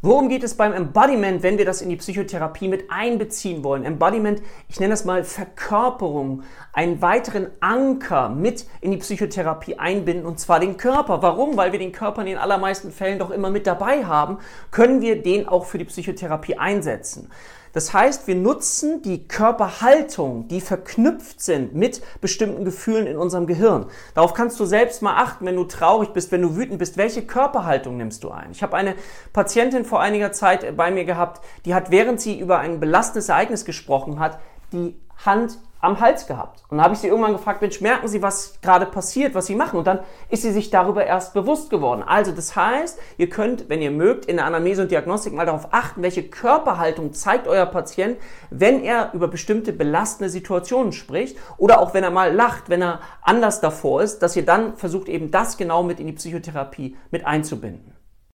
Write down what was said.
Worum geht es beim Embodiment, wenn wir das in die Psychotherapie mit einbeziehen wollen? Embodiment, ich nenne das mal Verkörperung, einen weiteren Anker mit in die Psychotherapie einbinden, und zwar den Körper. Warum? Weil wir den Körper in den allermeisten Fällen doch immer mit dabei haben, können wir den auch für die Psychotherapie einsetzen. Das heißt, wir nutzen die Körperhaltung, die verknüpft sind mit bestimmten Gefühlen in unserem Gehirn. Darauf kannst du selbst mal achten, wenn du traurig bist, wenn du wütend bist, welche Körperhaltung nimmst du ein? Ich habe eine Patientin vor einiger Zeit bei mir gehabt, die hat, während sie über ein belastendes Ereignis gesprochen hat, die Hand am Hals gehabt. Und dann habe ich sie irgendwann gefragt, Mensch, merken Sie, was gerade passiert, was Sie machen? Und dann ist sie sich darüber erst bewusst geworden. Also das heißt, ihr könnt, wenn ihr mögt, in der Anamnese und Diagnostik mal darauf achten, welche Körperhaltung zeigt euer Patient, wenn er über bestimmte belastende Situationen spricht oder auch wenn er mal lacht, wenn er anders davor ist, dass ihr dann versucht, eben das genau mit in die Psychotherapie mit einzubinden.